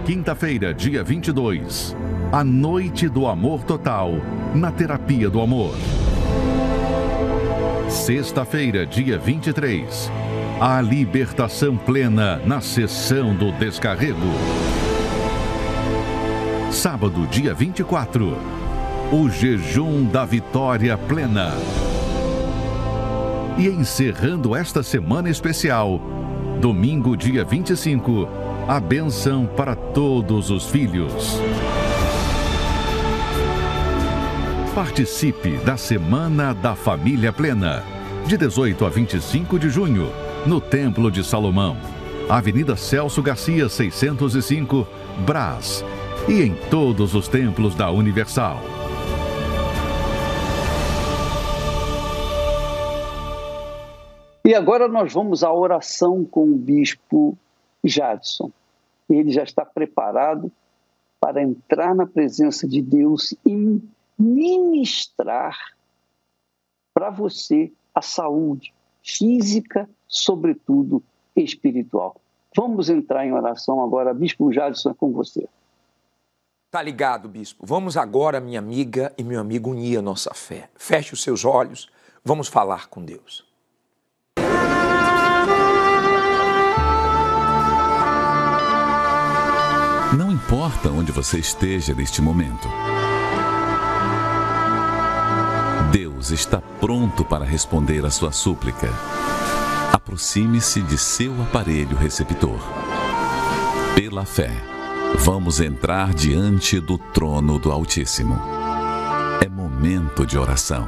Quinta-feira, dia 22, a noite do amor total na terapia do amor. Sexta-feira, dia 23. A libertação plena na sessão do descarrego. Sábado, dia 24. O jejum da vitória plena. E encerrando esta semana especial, domingo, dia 25, a benção para todos os filhos. Participe da Semana da Família Plena, de 18 a 25 de junho, no Templo de Salomão, Avenida Celso Garcia, 605, Brás, e em todos os templos da Universal. E agora nós vamos à oração com o bispo Jadson. Ele já está preparado para entrar na presença de Deus e ministrar para você a saúde física, sobretudo espiritual. Vamos entrar em oração agora. Bispo Jadson, é com você. Tá ligado, bispo? Vamos agora, minha amiga e meu amigo, unir a nossa fé. Feche os seus olhos, vamos falar com Deus. Não importa onde você esteja neste momento. Deus está pronto para responder a sua súplica. Aproxime-se de seu aparelho receptor. Pela fé Vamos entrar diante do trono do Altíssimo. É momento de oração.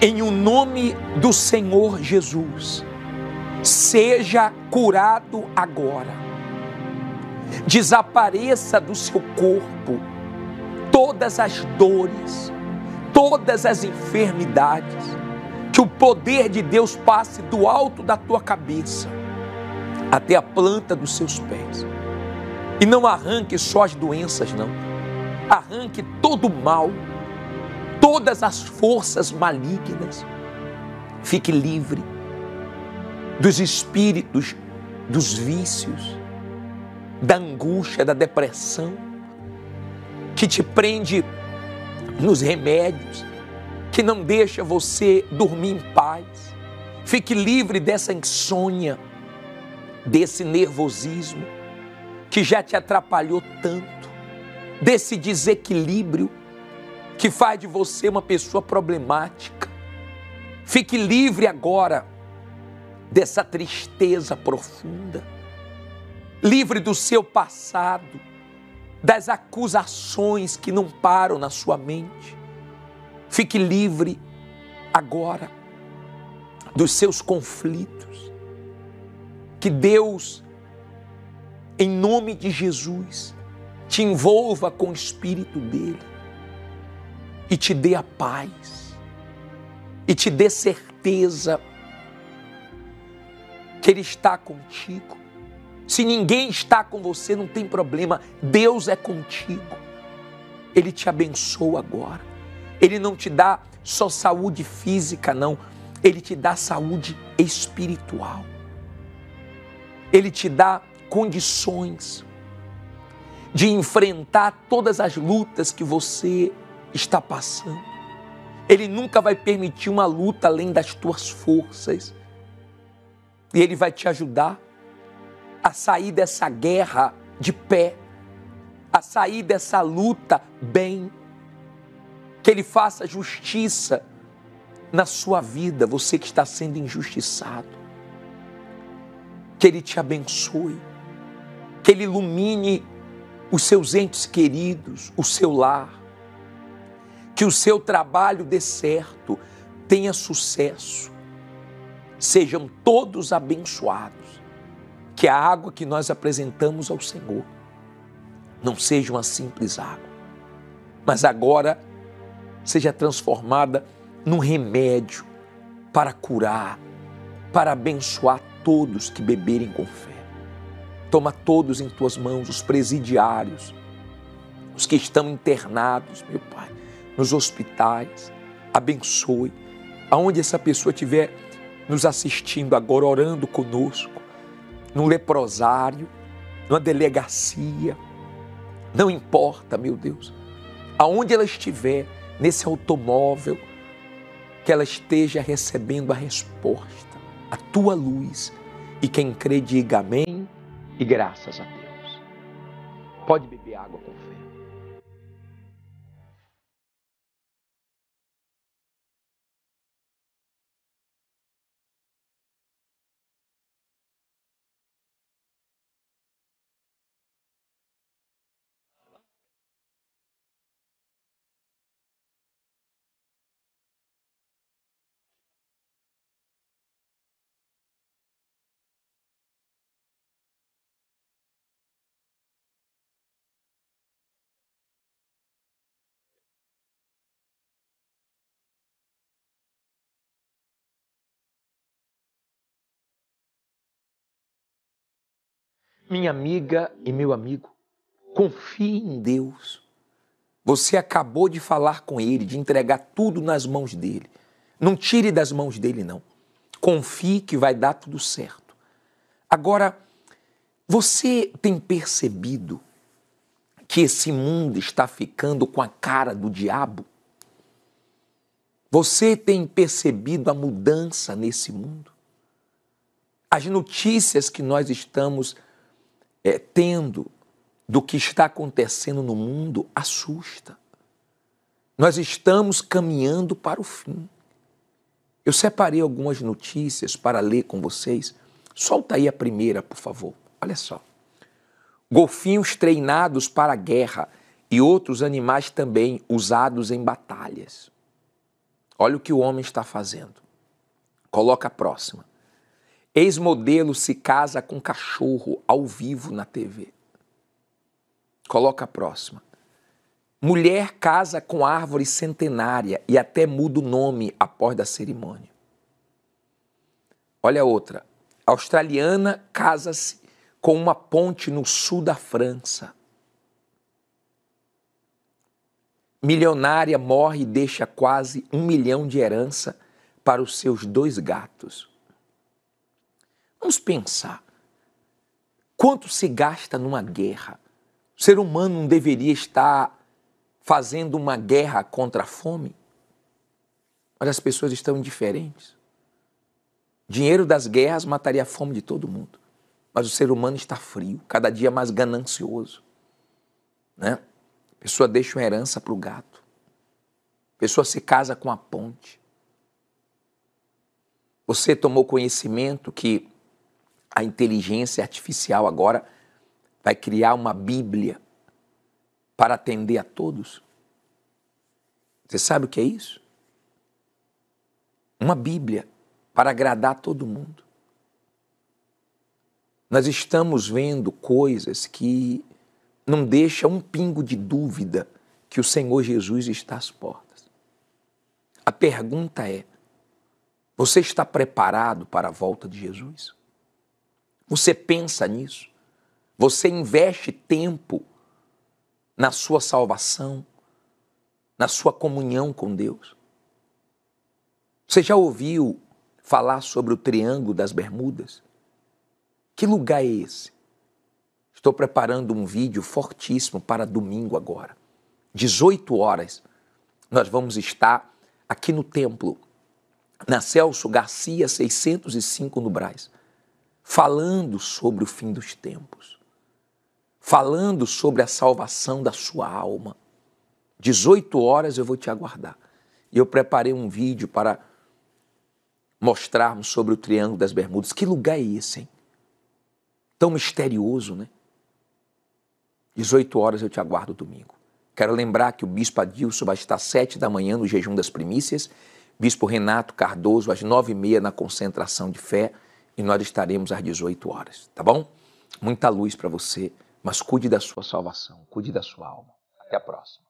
Em o nome do Senhor Jesus, seja curado agora. Desapareça do seu corpo todas as dores, todas as enfermidades que o poder de Deus passe do alto da tua cabeça até a planta dos seus pés. E não arranque só as doenças, não. Arranque todo o mal, todas as forças malignas. Fique livre dos espíritos, dos vícios, da angústia, da depressão, que te prende nos remédios, que não deixa você dormir em paz. Fique livre dessa insônia, desse nervosismo que já te atrapalhou tanto, desse desequilíbrio que faz de você uma pessoa problemática. Fique livre agora dessa tristeza profunda, livre do seu passado, das acusações que não param na sua mente Fique livre agora dos seus conflitos. Que Deus, em nome de Jesus, te envolva com o Espírito dele e te dê a paz e te dê certeza que Ele está contigo. Se ninguém está com você, não tem problema, Deus é contigo. Ele te abençoa agora. Ele não te dá só saúde física, não. Ele te dá saúde espiritual. Ele te dá condições de enfrentar todas as lutas que você está passando. Ele nunca vai permitir uma luta além das tuas forças. E ele vai te ajudar a sair dessa guerra de pé, a sair dessa luta bem. Que Ele faça justiça na sua vida, você que está sendo injustiçado. Que Ele te abençoe, que Ele ilumine os seus entes queridos, o seu lar, que o seu trabalho dê certo, tenha sucesso, sejam todos abençoados, que a água que nós apresentamos ao Senhor não seja uma simples água, mas agora seja transformada num remédio para curar, para abençoar todos que beberem com fé. Toma todos em tuas mãos, os presidiários, os que estão internados, meu Pai, nos hospitais. Abençoe. Aonde essa pessoa estiver nos assistindo agora, orando conosco, num leprosário, numa delegacia, não importa, meu Deus, aonde ela estiver, nesse automóvel, que ela esteja recebendo a resposta, a tua luz. E quem crê, diga amém e graças a Deus. Pode beber água com fé. Minha amiga e meu amigo, confie em Deus. Você acabou de falar com ele, de entregar tudo nas mãos dele. Não tire das mãos dele, não. Confie que vai dar tudo certo. Agora, você tem percebido que esse mundo está ficando com a cara do diabo? Você tem percebido a mudança nesse mundo? As notícias que nós estamos é, tendo do que está acontecendo no mundo assusta. Nós estamos caminhando para o fim. Eu separei algumas notícias para ler com vocês. Solta aí a primeira, por favor. Olha só. Golfinhos treinados para a guerra e outros animais também usados em batalhas. Olha o que o homem está fazendo. Coloca a próxima. Ex-modelo se casa com cachorro ao vivo na TV. Coloca a próxima. Mulher casa com árvore centenária e até muda o nome após da cerimônia. Olha outra. Australiana casa-se com uma ponte no sul da França. Milionária morre e deixa quase um milhão de herança para os seus dois gatos. Vamos pensar. Quanto se gasta numa guerra? O ser humano não deveria estar fazendo uma guerra contra a fome? Mas as pessoas estão indiferentes. Dinheiro das guerras mataria a fome de todo mundo. Mas o ser humano está frio, cada dia mais ganancioso. Né? A pessoa deixa uma herança para o gato. A pessoa se casa com a ponte. Você tomou conhecimento que a inteligência artificial agora vai criar uma Bíblia para atender a todos. Você sabe o que é isso? Uma Bíblia para agradar todo mundo. Nós estamos vendo coisas que não deixam um pingo de dúvida que o Senhor Jesus está às portas. A pergunta é: você está preparado para a volta de Jesus? Você pensa nisso? Você investe tempo na sua salvação, na sua comunhão com Deus? Você já ouviu falar sobre o Triângulo das Bermudas? Que lugar é esse? Estou preparando um vídeo fortíssimo para domingo agora. 18 horas, nós vamos estar aqui no templo, na Celso Garcia 605 no Brás falando sobre o fim dos tempos, falando sobre a salvação da sua alma. 18 horas eu vou te aguardar. E eu preparei um vídeo para mostrarmos sobre o Triângulo das Bermudas. Que lugar é esse, hein? Tão misterioso, né? 18 horas eu te aguardo domingo. Quero lembrar que o Bispo Adilson vai estar às 7 da manhã no jejum das primícias, Bispo Renato Cardoso às 9 e meia na concentração de fé e nós estaremos às 18 horas, tá bom? Muita luz para você, mas cuide da sua salvação, cuide da sua alma. Até a próxima.